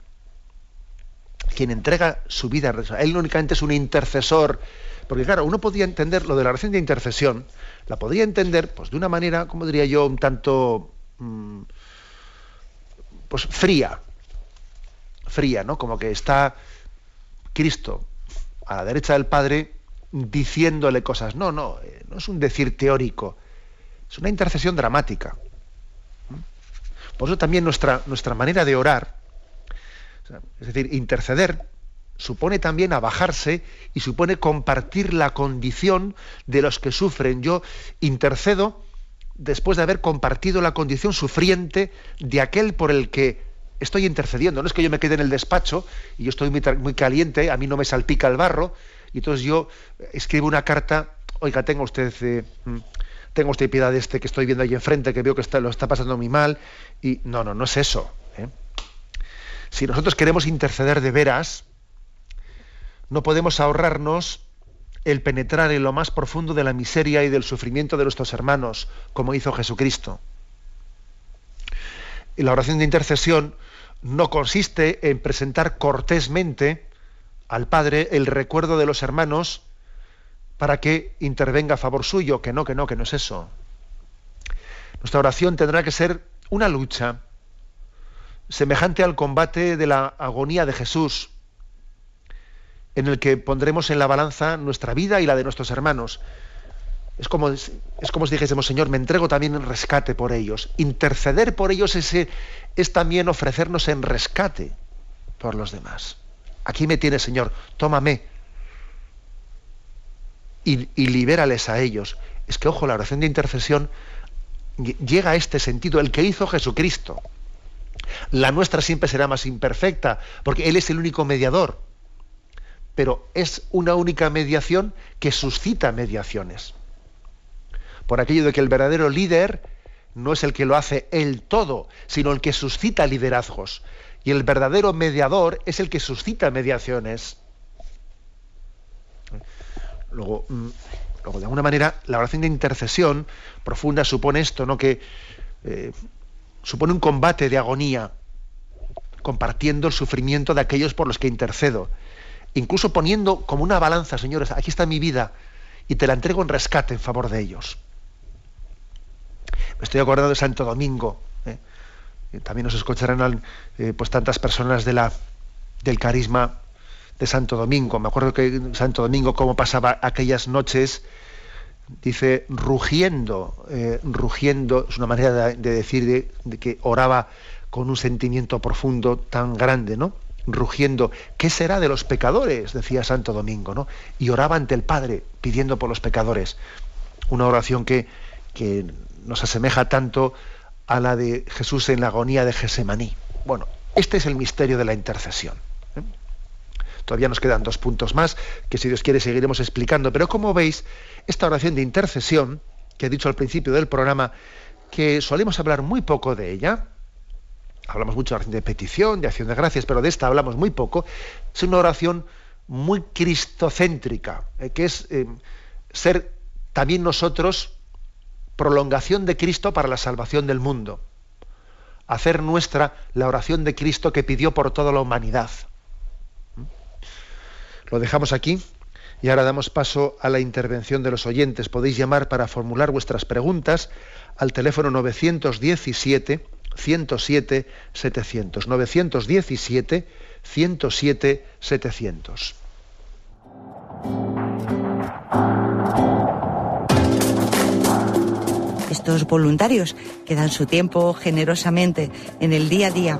Quien entrega su vida. Él únicamente es un intercesor. Porque claro, uno podía entender lo de la oración de intercesión, la podría entender pues de una manera, como diría yo, un tanto mm, pues fría. Fría, ¿no? Como que está Cristo a la derecha del Padre diciéndole cosas. No, no, eh, no es un decir teórico, es una intercesión dramática. Por eso también nuestra, nuestra manera de orar, es decir, interceder, supone también abajarse y supone compartir la condición de los que sufren. Yo intercedo después de haber compartido la condición sufriente de aquel por el que estoy intercediendo. No es que yo me quede en el despacho y yo estoy muy, caliente, a mí no me salpica el barro, y entonces yo escribo una carta, oiga, tenga usted, eh, mm, tengo usted piedad de este que estoy viendo ahí enfrente, que veo que lo está pasando muy mal, y no, no, no es eso. Si nosotros queremos interceder de veras, no podemos ahorrarnos el penetrar en lo más profundo de la miseria y del sufrimiento de nuestros hermanos, como hizo Jesucristo. Y la oración de intercesión no consiste en presentar cortésmente al Padre el recuerdo de los hermanos para que intervenga a favor suyo, que no, que no, que no es eso. Nuestra oración tendrá que ser una lucha semejante al combate de la agonía de Jesús, en el que pondremos en la balanza nuestra vida y la de nuestros hermanos. Es como, es como si dijésemos, Señor, me entrego también en rescate por ellos. Interceder por ellos es, es también ofrecernos en rescate por los demás. Aquí me tienes, Señor, tómame y, y libérales a ellos. Es que, ojo, la oración de intercesión llega a este sentido, el que hizo Jesucristo. La nuestra siempre será más imperfecta, porque Él es el único mediador. Pero es una única mediación que suscita mediaciones. Por aquello de que el verdadero líder no es el que lo hace él todo, sino el que suscita liderazgos. Y el verdadero mediador es el que suscita mediaciones. Luego, mm, luego de alguna manera, la oración de intercesión profunda supone esto, ¿no? Que eh, supone un combate de agonía, compartiendo el sufrimiento de aquellos por los que intercedo. Incluso poniendo como una balanza, señores, aquí está mi vida, y te la entrego en rescate en favor de ellos. Me estoy acordando de Santo Domingo. ¿eh? También nos escucharán eh, pues tantas personas de la, del carisma de Santo Domingo. Me acuerdo que Santo Domingo, cómo pasaba aquellas noches, dice, rugiendo, eh, rugiendo, es una manera de, decir de, que oraba con un sentimiento profundo tan grande, ¿no? Rugiendo, ¿qué será de los pecadores? decía Santo Domingo, ¿no? Y oraba ante el Padre, pidiendo por los pecadores. Una oración que, que nos asemeja tanto a la de Jesús en la agonía de Gesemaní. Bueno, este es el misterio de la intercesión. Todavía nos quedan dos puntos más que si Dios quiere seguiremos explicando, pero como veis, esta oración de intercesión, que he dicho al principio del programa, que solemos hablar muy poco de ella, hablamos mucho de petición, de acción de gracias, pero de esta hablamos muy poco, es una oración muy cristocéntrica, eh, que es eh, ser también nosotros prolongación de Cristo para la salvación del mundo. Hacer nuestra la oración de Cristo que pidió por toda la humanidad. Lo dejamos aquí y ahora damos paso a la intervención de los oyentes. Podéis llamar para formular vuestras preguntas al teléfono 917 107 700. 917 107 700. estos voluntarios que dan su tiempo generosamente en el día a día.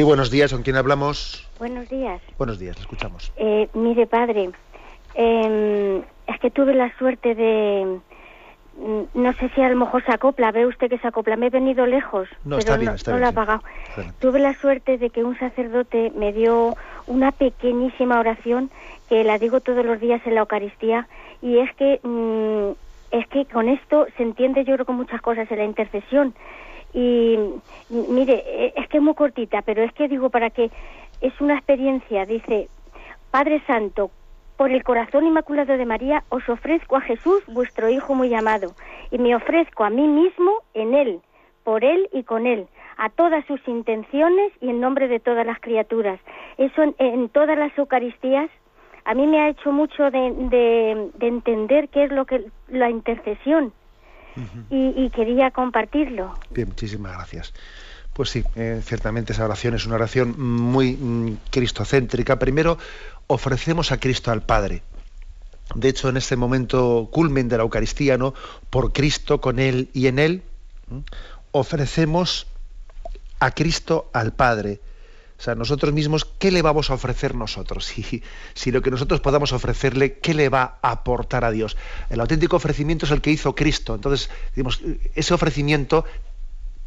Sí, buenos días. ¿Con quién hablamos? Buenos días. Buenos días, le escuchamos. Eh, mire, padre, em, es que tuve la suerte de... Mm, no sé si a lo mejor se acopla, ve usted que se acopla. Me he venido lejos, no, pero está bien, no, está no bien, lo ha pagado. Tuve la suerte de que un sacerdote me dio una pequeñísima oración que la digo todos los días en la Eucaristía y es que mm, es que con esto se entiende yo creo con muchas cosas en la intercesión y mire eh, es que es muy cortita pero es que digo para que es una experiencia dice Padre Santo por el corazón inmaculado de María os ofrezco a Jesús vuestro Hijo muy amado y me ofrezco a mí mismo en él por él y con él a todas sus intenciones y en nombre de todas las criaturas. Eso en, todas las Eucaristías a mí me ha hecho mucho de, de- de entender qué es lo que la intercesión y, quería compartirlo. Bien, muchísimas gracias. Pues sí, eh, ciertamente esa oración es una oración muy mm, cristocéntrica. Primero, ofrecemos a Cristo al Padre. De hecho, en este momento culmen de la Eucaristía, ¿no? Por Cristo, con Él y en Él, ofrecemos a Cristo al Padre. O sea, nosotros mismos, ¿qué le vamos a ofrecer nosotros? Si, si lo que nosotros podamos ofrecerle, ¿qué le va a aportar a Dios? El auténtico ofrecimiento es el que hizo Cristo. Entonces, digamos, ese ofrecimiento,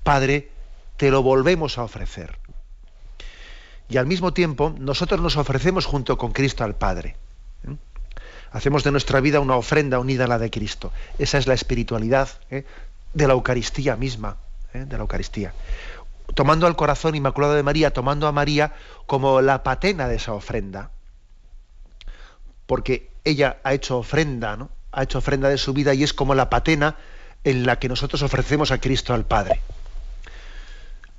Padre, te lo volvemos a ofrecer. Y al mismo tiempo, nosotros nos ofrecemos junto con Cristo al Padre. ¿eh? Hacemos de nuestra vida una ofrenda unida a la de Cristo. Esa es la espiritualidad ¿eh? de la Eucaristía misma, ¿eh? de la Eucaristía tomando al corazón inmaculado de María, tomando a María como la patena de esa ofrenda, porque ella ha hecho ofrenda, ¿no? Ha hecho ofrenda de su vida y es como la patena en la que nosotros ofrecemos a Cristo al Padre.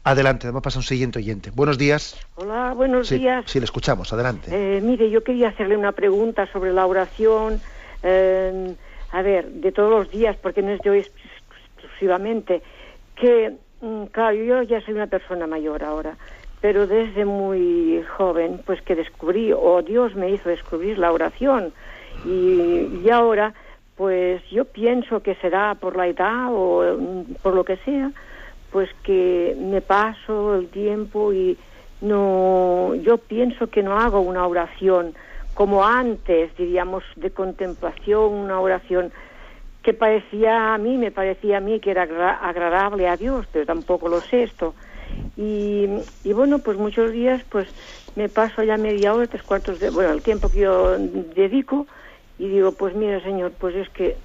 Adelante, vamos a pasar a un siguiente oyente. Buenos días. Hola, buenos Sí, días. sí, le escuchamos, adelante. Eh, mire, yo quería hacerle una pregunta sobre la oración, eh, a ver, de todos los días, porque no es yo ex- exclusivamente, que, claro, yo ya soy una persona mayor ahora, pero desde muy joven, pues que descubrí, o Dios me hizo descubrir la oración, y, y ahora, pues yo pienso que será por la edad o mm, por lo que sea, pues que me paso el tiempo y no yo pienso que no hago una oración como antes diríamos de contemplación una oración que parecía a mí me parecía a mí que era agra- agradable a Dios pero tampoco lo sé esto y, y bueno pues muchos días pues me paso ya media hora tres cuartos de bueno el tiempo que yo dedico y digo pues mira señor pues es que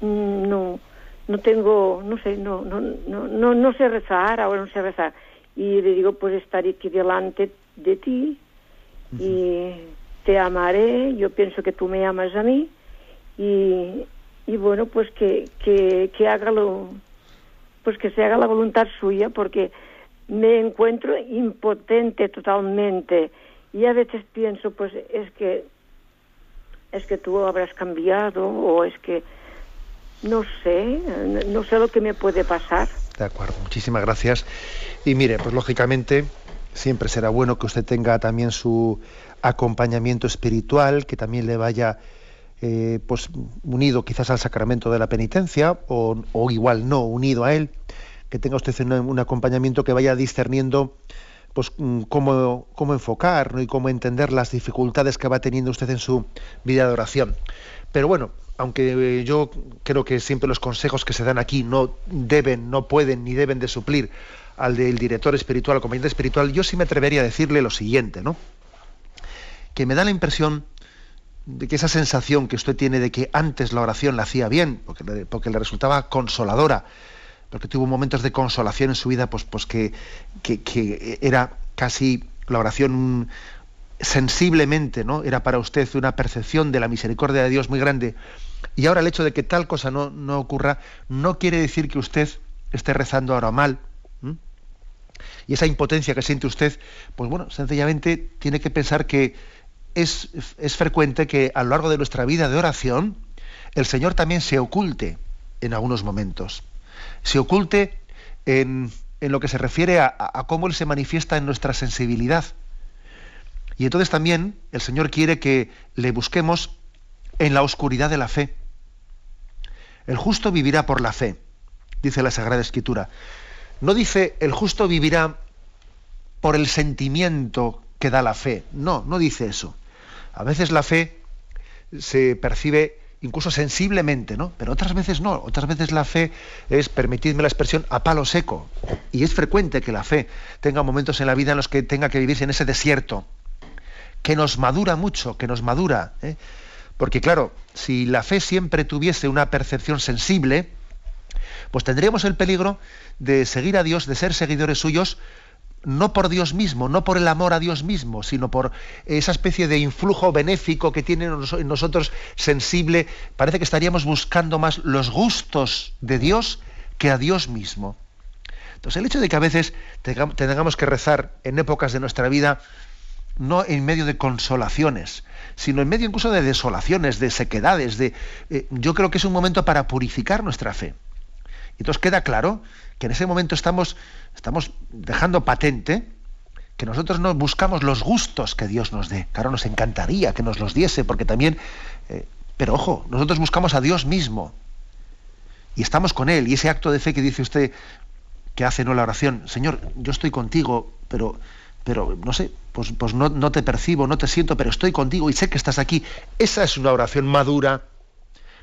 mm, no no tengo, no sé, no, no, no, no, no sé rezar, ahora no sé rezar. Y le digo, pues estaré aquí delante de ti y te amaré, yo pienso que tú me amas a mí y, y bueno, pues que, que, que haga lo, pues que se haga la voluntad suya porque me encuentro impotente totalmente y a veces pienso, pues es que, es que tú habrás cambiado o es que no sé, no sé lo que me puede pasar. De acuerdo, muchísimas gracias. Y mire, pues lógicamente siempre será bueno que usted tenga también su acompañamiento espiritual, que también le vaya eh, pues unido quizás al sacramento de la penitencia o, o igual no unido a él, que tenga usted un, un acompañamiento que vaya discerniendo pues mm, cómo, cómo enfocar ¿no? y cómo entender las dificultades que va teniendo usted en su vida de oración. Pero bueno, aunque eh, yo creo que siempre los consejos que se dan aquí no deben, no pueden ni deben de suplir al del director espiritual, acompañante espiritual, yo sí me atrevería a decirle lo siguiente, ¿no? Que me da la impresión de que esa sensación que usted tiene de que antes la oración la hacía bien, porque le, porque le resultaba consoladora, porque tuvo momentos de consolación en su vida, pues, pues que, que, era casi la oración sensiblemente, ¿no? Era para usted una percepción de la misericordia de Dios muy grande. Y ahora el hecho de que tal cosa no, no ocurra no quiere decir que usted esté rezando ahora mal. Y esa impotencia que siente usted, pues bueno, sencillamente tiene que pensar que es, frecuente que a lo largo de nuestra vida de oración el Señor también se oculte en algunos momentos. Se oculte en, en lo que se refiere a, a, cómo Él se manifiesta en nuestra sensibilidad. Y entonces también el Señor quiere que le busquemos en la oscuridad de la fe. El justo vivirá por la fe, dice la Sagrada Escritura. No dice el justo vivirá por el sentimiento que da la fe. No, no dice eso. A veces la fe se percibe incluso sensiblemente, ¿no? Pero otras veces no. Otras veces la fe es, permitidme la expresión, a palo seco. Y es frecuente que la fe tenga momentos en la vida en los que tenga que vivirse en ese desierto, que nos madura mucho, que nos madura. ¿eh? Porque claro, si la fe siempre tuviese una percepción sensible, pues tendríamos el peligro de seguir a Dios, de ser seguidores suyos, no por Dios mismo, no por el amor a Dios mismo, sino por esa especie de influjo benéfico que tiene en nosotros sensible, parece que estaríamos buscando más los gustos de Dios que a Dios mismo. Entonces el hecho de que a veces tengamos que rezar en épocas de nuestra vida, no en medio de consolaciones, sino en medio incluso de desolaciones, de sequedades, de, eh, yo creo que es un momento para purificar nuestra fe. Entonces queda claro que en ese momento estamos, estamos dejando patente que nosotros no buscamos los gustos que Dios nos dé. Claro, nos encantaría que nos los diese, porque también, eh, pero ojo, nosotros buscamos a Dios mismo y estamos con Él. Y ese acto de fe que dice usted que hace no la oración, Señor, yo estoy contigo, pero, pero no sé, pues, pues no, no te percibo, no te siento, pero estoy contigo y sé que estás aquí. Esa es una oración madura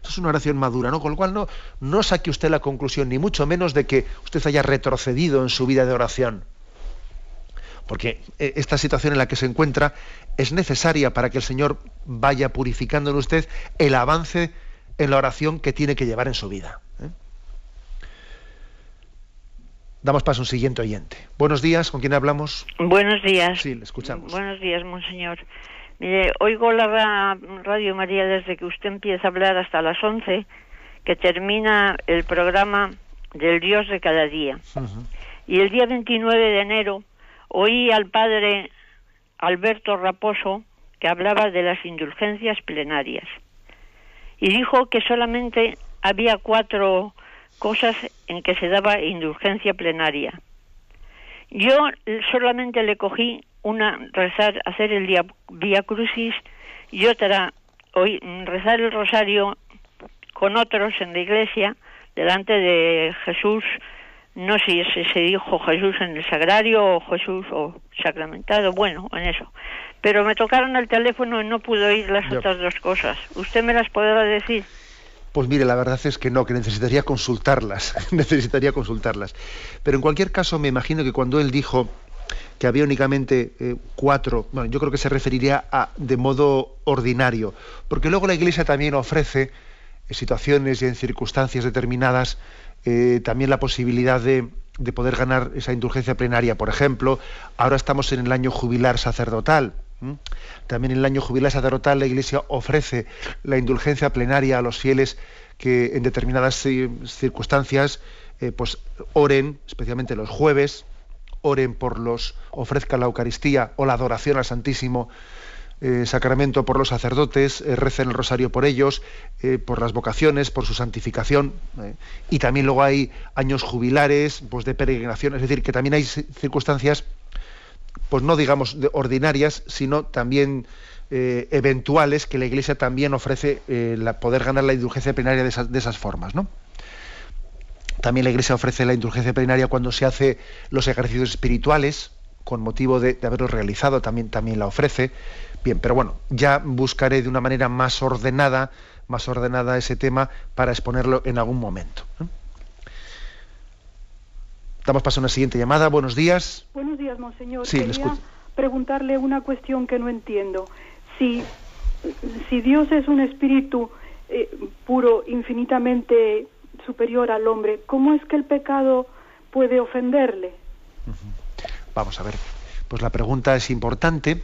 eso es una oración madura, ¿no? Con lo cual no, no saque usted la conclusión, ni mucho menos de que usted haya retrocedido en su vida de oración. Porque eh, esta situación en la que se encuentra es necesaria para que el Señor vaya purificando en usted el avance en la oración que tiene que llevar en su vida. ¿eh? Damos paso a un siguiente oyente. Buenos días, ¿con quién hablamos? Buenos días. Sí, le escuchamos. Buenos días, monseñor. Mire, oigo la Radio María desde que usted empieza a hablar hasta las 11, que termina el programa del Dios de cada día. Y el día 29 de enero oí al padre Alberto Raposo que hablaba de las indulgencias plenarias. Y dijo que solamente había cuatro cosas en que se daba indulgencia plenaria. Yo solamente le cogí una rezar, hacer el día, Vía Crucis y otra hoy, rezar el rosario con otros en la iglesia delante de Jesús, no sé si se dijo Jesús en el sagrario o Jesús o sacramentado, bueno, en eso. Pero me tocaron el teléfono y no pude oír las otras dos cosas. ¿Usted me las podrá decir? Pues mire, la verdad es que no, que necesitaría consultarlas, necesitaría consultarlas. Pero en cualquier caso, me imagino que cuando él dijo que había únicamente eh, cuatro, bueno, yo creo que se referiría a de modo ordinario, porque luego la Iglesia también ofrece en situaciones y en circunstancias determinadas eh, también la posibilidad de, de, poder ganar esa indulgencia plenaria. Por ejemplo, ahora estamos en el año jubilar sacerdotal. También en el año jubilar sacerdotal la Iglesia ofrece la indulgencia plenaria a los fieles que en determinadas circunstancias eh, pues oren, especialmente los jueves, oren por los, ofrezcan la Eucaristía o la adoración al Santísimo eh, Sacramento por los sacerdotes, eh, recen el rosario por ellos, eh, por las vocaciones, por su santificación. y también luego hay años jubilares, pues de peregrinación, es decir, que también hay circunstancias, pues no digamos ordinarias, sino también eventuales que la Iglesia también ofrece la, poder ganar la indulgencia plenaria de esas, de esas formas, ¿no? También la Iglesia ofrece la indulgencia plenaria cuando se hace los ejercicios espirituales, con motivo de, haberlos realizado, también, también la ofrece. Bien, pero bueno, ya buscaré de una manera más ordenada, más ordenada ese tema para exponerlo en algún momento. Damos paso a una siguiente llamada. Buenos días. Buenos días, monseñor. Sí, Quería preguntarle una cuestión que no entiendo. Si, si Dios es un espíritu eh, puro, infinitamente superior al hombre, ¿cómo es que el pecado puede ofenderle? Vamos a ver, pues la pregunta es importante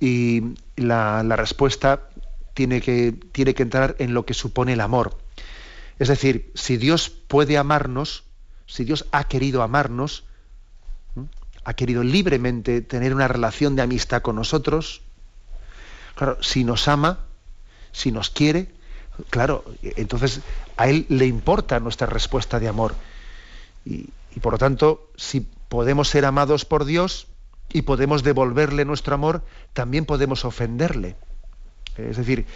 y la, respuesta tiene que, tiene que entrar en lo que supone el amor. Es decir, si Dios puede amarnos, si Dios ha querido amarnos, ha querido libremente tener una relación de amistad con nosotros, claro, si nos ama, si nos quiere, claro, entonces a Él le importa nuestra respuesta de amor. Y, por lo tanto, si podemos ser amados por Dios y podemos devolverle nuestro amor, también podemos ofenderle. Es decir,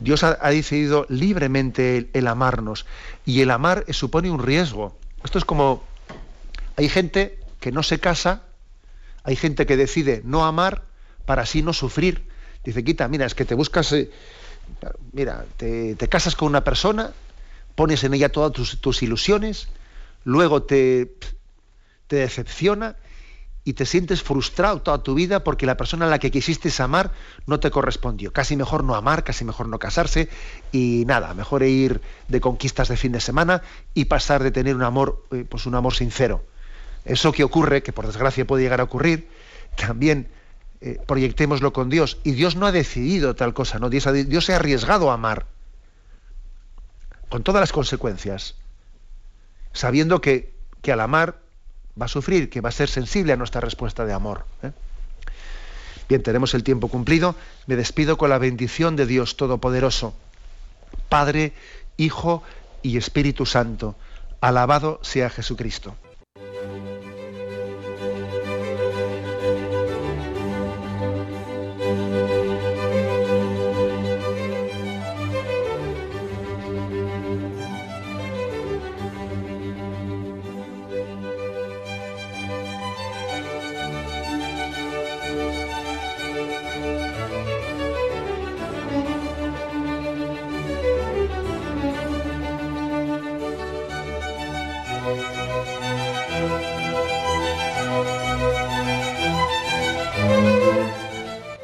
Dios ha, decidido libremente el, amarnos y el amar supone un riesgo. Esto es como, hay gente que no se casa, hay gente que decide no amar para así no sufrir. Dice, quita, mira, es que te buscas, eh, mira, te, casas con una persona, pones en ella todas tus, ilusiones, luego te, te decepciona y te sientes frustrado toda tu vida porque la persona a la que quisiste amar no te correspondió. Casi mejor no amar, casi mejor no casarse y nada, mejor ir de conquistas de fin de semana y pasar de tener un amor, eh, pues un amor sincero. Eso que ocurre, que por desgracia puede llegar a ocurrir, también eh, proyectémoslo con Dios. Y Dios no ha decidido tal cosa, ¿no? Dios, Dios se ha arriesgado a amar, con todas las consecuencias, sabiendo que, que al amar va a sufrir, que va a ser sensible a nuestra respuesta de amor. ¿eh? Bien, tenemos el tiempo cumplido. Me despido con la bendición de Dios Todopoderoso, Padre, Hijo y Espíritu Santo. Alabado sea Jesucristo.